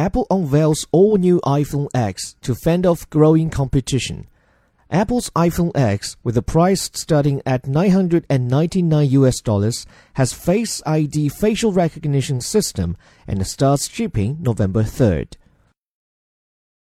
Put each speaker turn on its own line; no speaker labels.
Apple unveils all new iPhone X to fend off growing competition. Apple's iPhone X, with a price starting at 999 US dollars, has Face ID facial recognition system and starts shipping November 3rd.